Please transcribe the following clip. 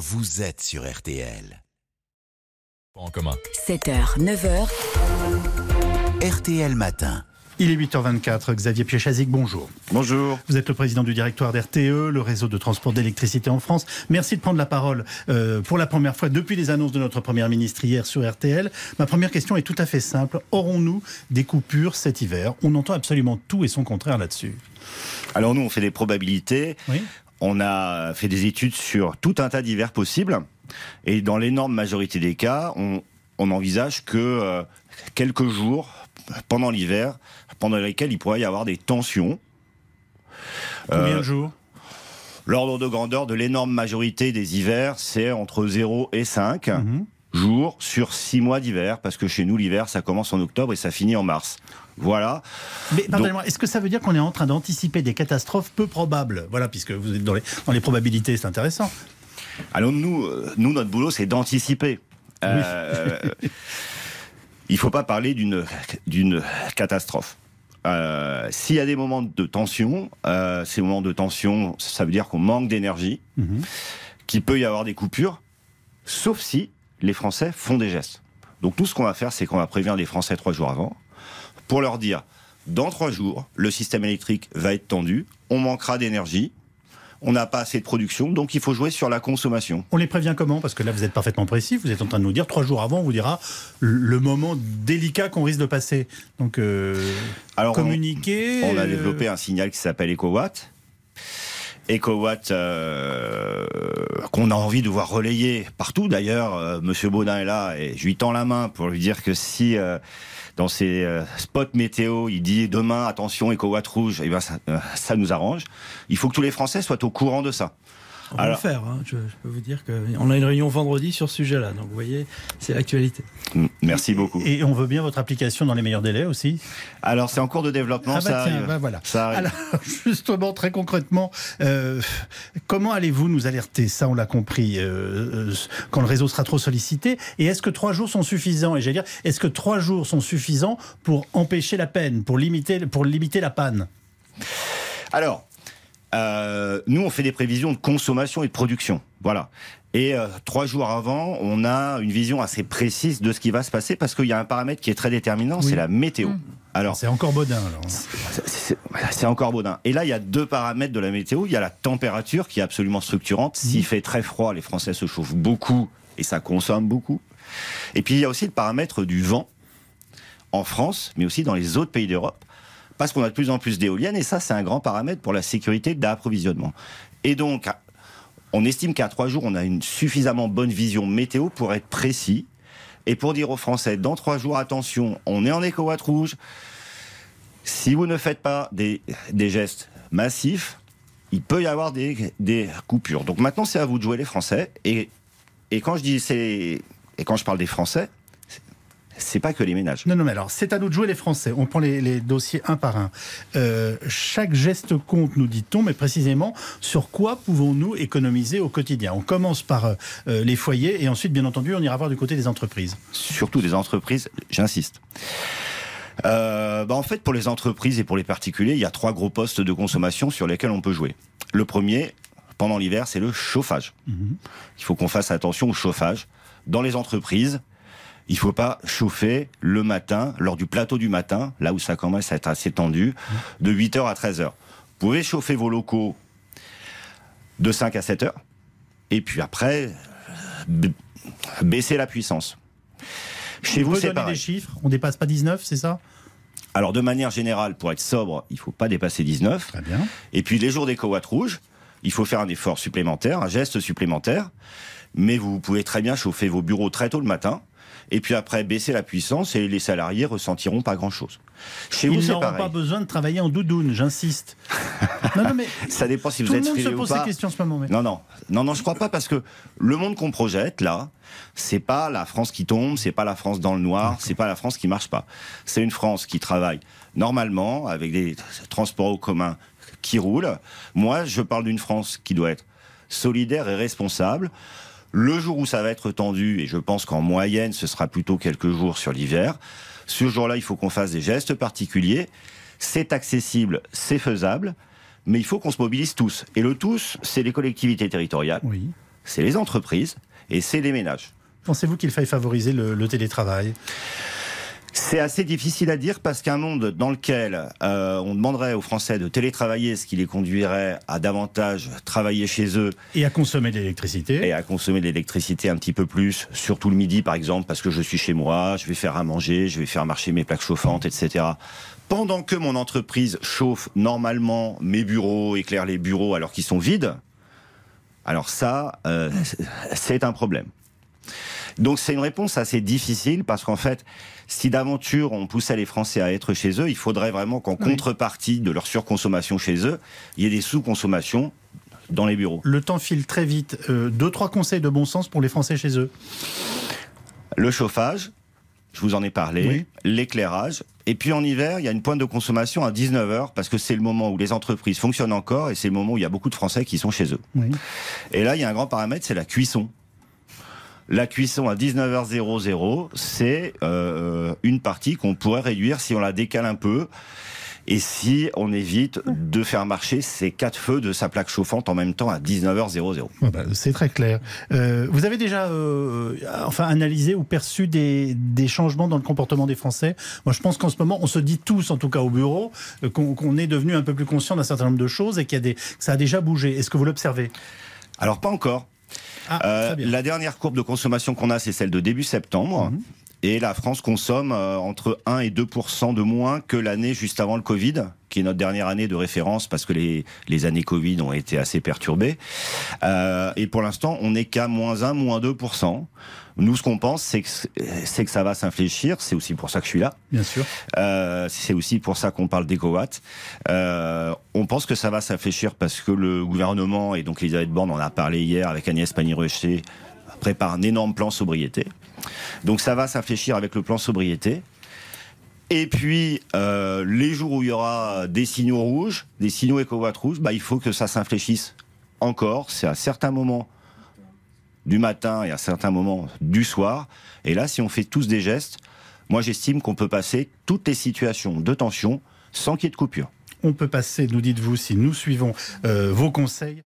vous êtes sur RTL. En commun. 7h, 9h, RTL Matin. Il est 8h24. Xavier Piechazic, bonjour. Bonjour. Vous êtes le président du directoire d'RTE, le réseau de transport d'électricité en France. Merci de prendre la parole euh, pour la première fois depuis les annonces de notre première ministre hier sur RTL. Ma première question est tout à fait simple. Aurons-nous des coupures cet hiver? On entend absolument tout et son contraire là-dessus. Alors nous, on fait des probabilités. Oui. On a fait des études sur tout un tas d'hivers possibles. Et dans l'énorme majorité des cas, on, on envisage que euh, quelques jours pendant l'hiver, pendant lesquels il pourrait y avoir des tensions. Combien Euh, de jours? L'ordre de grandeur de l'énorme majorité des hivers, c'est entre 0 et 5 Mhm. Jours sur 6 mois d'hiver, parce que chez nous, l'hiver, ça commence en octobre et ça finit en mars. Voilà. Mais pardonnez-moi, est-ce que ça veut dire qu'on est en train d'anticiper des catastrophes peu probables? Voilà, puisque vous êtes dans les, dans les probabilités, c'est intéressant. Alors nous, euh, nous notre boulot, c'est d'anticiper. Euh, il faut pas parler d'une catastrophe. Euh, S'il y a des moments de tension, euh, ces moments de tension, ça veut dire qu'on manque d'énergie, Mhm. qu'il peut y avoir des coupures, sauf si les Français font des gestes. Donc tout ce qu'on va faire, c'est qu'on va prévenir les Français trois jours avant pour leur dire dans trois jours, le système électrique va être tendu, on manquera d'énergie, on n'a pas assez de production, donc il faut jouer sur la consommation. On les prévient comment? Parce que là, vous êtes parfaitement précis. Vous êtes en train de nous dire trois jours avant, on vous dira le moment délicat qu'on risque de passer. Donc, euh, Alors, on- communiquer. On a euh, développé un signal qui s'appelle EcoWatt. EcoWatt, euh, qu'on a envie de voir relayer partout. D'ailleurs, euh, Monsieur Baudin est là et je lui tends la main pour lui dire que si euh, dans ses euh, spots météo, il dit demain attention EcoWatt rouge, eh ben ça, euh, ça nous arrange. Il faut que tous les Français soient au courant de ça. On va Alors- le faire. hein. Je, je peux vous dire qu'on a une réunion vendredi sur ce sujet-là. Donc vous voyez, c'est l'actualité. Merci beaucoup. Et on veut bien votre application dans les meilleurs délais aussi. Alors c'est en cours de développement, ah bah ça tiens, arrive. bah voilà. Ça arrive. Alors justement, très concrètement, euh, comment allez-vous nous alerter? Ça, on l'a compris. euh, euh, quand le réseau sera trop sollicité. Et est-ce que trois jours sont suffisants? Et j'allais dire, est-ce que trois jours sont suffisants pour empêcher la peine, pour limiter, pour limiter la panne? Alors, euh, nous, on fait des prévisions de consommation et de production. Voilà. Et euh, trois jours avant, on a une vision assez précise de ce qui va se passer parce qu'il y a un paramètre qui est très déterminant, c'est la météo. Alors, C'est encore Baudin. Alors. c'est- encore Baudin. Et là, il y a deux paramètres de la météo. Il y a la température qui est absolument structurante. S'il fait très froid, les Français se chauffent beaucoup et ça consomme beaucoup. Et puis, il y a aussi le paramètre du vent en France, mais aussi dans les autres pays d'Europe. Parce qu'on a de plus en plus d'éoliennes et ça, c'est un grand paramètre pour la sécurité d'approvisionnement. Et donc, on estime qu'à trois jours, on a une suffisamment bonne vision météo pour être précis et pour dire aux Français, dans trois jours, attention, on est en éco-watt rouge. Si vous ne faites pas des, gestes massifs, il peut y avoir des, des coupures. Donc maintenant, c'est à vous de jouer les Français. Et, et quand je dis c'est et quand je parle des Français, c'est- pas que les ménages. Non, non, mais alors, c'est à nous de jouer les Français. On prend les, les dossiers un par un. Euh, chaque geste compte, nous dit-on, mais précisément, sur quoi pouvons-nous économiser au quotidien? On commence par euh, les foyers et ensuite, bien entendu, on ira voir du côté des entreprises. surtout des entreprises, j'insiste. Euh, bah en fait, pour les entreprises et pour les particuliers, il y a trois gros postes de consommation sur lesquels on peut jouer. Le premier, pendant l'hiver, c'est le chauffage. Il faut qu'on fasse attention au chauffage. Dans les entreprises, il faut pas chauffer le matin, lors du plateau du matin, là où ça commence à être assez tendu, de 8h à 13h. Vous pouvez chauffer vos locaux de 5 à 7 heures, et puis après, baisser la puissance. Chez vous, c'est Redonner pareil. des chiffres, on dépasse pas 19, c'est ça? Alors, de manière générale, pour être sobre, il faut pas dépasser 19. Très bien. Et puis, les jours des cowatt rouges, il faut faire un effort supplémentaire, un geste supplémentaire. Mais vous pouvez très bien chauffer vos bureaux très tôt le matin. Et puis après, baisser la puissance et les salariés ressentiront pas grand-chose. Chez vous, Ils c'est pareil. pas besoin de travailler en doudoune, j'insiste. non, non, mais Ça dépend si tout vous le êtes monde se frileux ou pose ces pas. questions en ce moment. mais- Non, non, non, non, je crois pas parce que le monde qu'on projette là, c'est pas la France qui tombe, c'est pas la France dans le noir, c'est pas la France qui marche pas. C'est une France qui travaille normalement avec des transports en commun qui roulent. Moi, je parle d'une France qui doit être solidaire et responsable. Le jour où ça va être tendu, et je pense qu'en moyenne, ce sera plutôt quelques jours sur l'hiver, ce jour-là, il faut qu'on fasse des gestes particuliers. C'est accessible, c'est faisable, mais il faut qu'on se mobilise tous. Et le tous, c'est les collectivités territoriales, Oui. c'est les entreprises et c'est les ménages. Pensez-vous qu'il faille favoriser le, le télétravail? C'est assez difficile à dire parce qu'un monde dans lequel euh, on demanderait aux Français de télétravailler, ce qui les conduirait à davantage travailler chez eux. Et à consommer de l'électricité. Et à consommer de l'électricité un petit peu plus, surtout le midi par exemple, parce que je suis chez moi, je vais faire à manger, je vais faire marcher mes plaques chauffantes, etc. Pendant que mon entreprise chauffe normalement mes bureaux, éclaire les bureaux alors qu'ils sont vides, alors ça, euh, c'est un problème. Donc c'est une réponse assez difficile parce qu'en fait, si d'aventure on poussait les Français à être chez eux, il faudrait vraiment qu'en contrepartie de leur surconsommation chez eux, il y ait des sous-consommations dans les bureaux. Le temps file très vite. Euh, deux, trois conseils de bon sens pour les Français chez eux. Le chauffage, je vous en ai parlé, l'éclairage. Et puis en hiver, il y a une pointe de consommation à 19h parce que c'est le moment où les entreprises fonctionnent encore et c'est le moment où il y a beaucoup de Français qui sont chez eux. Et là, il y a un grand paramètre, c'est la cuisson. La cuisson à 19h00, c'est euh, une partie qu'on pourrait réduire si on la décale un peu. Et si on évite de faire marcher ces quatre feux de sa plaque chauffante en même temps à 19h00. Bah, c'est très clair. Euh, vous avez déjà euh, enfin, analysé ou perçu des, des, changements dans le comportement des Français? Moi, je pense qu'en ce moment, on se dit tous, en tout cas au bureau, euh, qu'on est devenu un peu plus conscient d'un certain nombre de choses et qu'il y a des, que ça a déjà bougé. Est-ce que vous l'observez? Alors, pas encore. Ah, euh, la dernière courbe de consommation qu'on a, c'est celle de début septembre. Mhm. Et la France consomme euh, entre 1 et 2 de moins que l'année juste avant le Covid, qui est notre dernière année de référence parce que les, les années Covid ont été assez perturbées. Euh, et pour l'instant, on n'est qu'à moins 1, moins 2 nous, ce qu'on pense, c'est que, c'est que ça va s'infléchir. C'est aussi pour ça que je suis là. Bien sûr. Euh, c'est aussi pour ça qu'on parle d'éco-watts. Euh, on pense que ça va s'infléchir parce que le gouvernement, et donc Elisabeth Borne en a parlé hier avec Agnès Pannier-Runacher, prépare un énorme plan sobriété. Donc ça va s'infléchir avec le plan sobriété. Et puis, euh, les jours où il y aura des signaux rouges, des signaux éco-watts rouges, bah, il faut que ça s'infléchisse encore. C'est à certains moments du matin et à certains moments du soir. Et là, si on fait tous des gestes, moi j'estime qu'on peut passer toutes les situations de tension sans qu'il y ait de coupure. On peut passer, nous dites-vous, si nous suivons euh, vos conseils.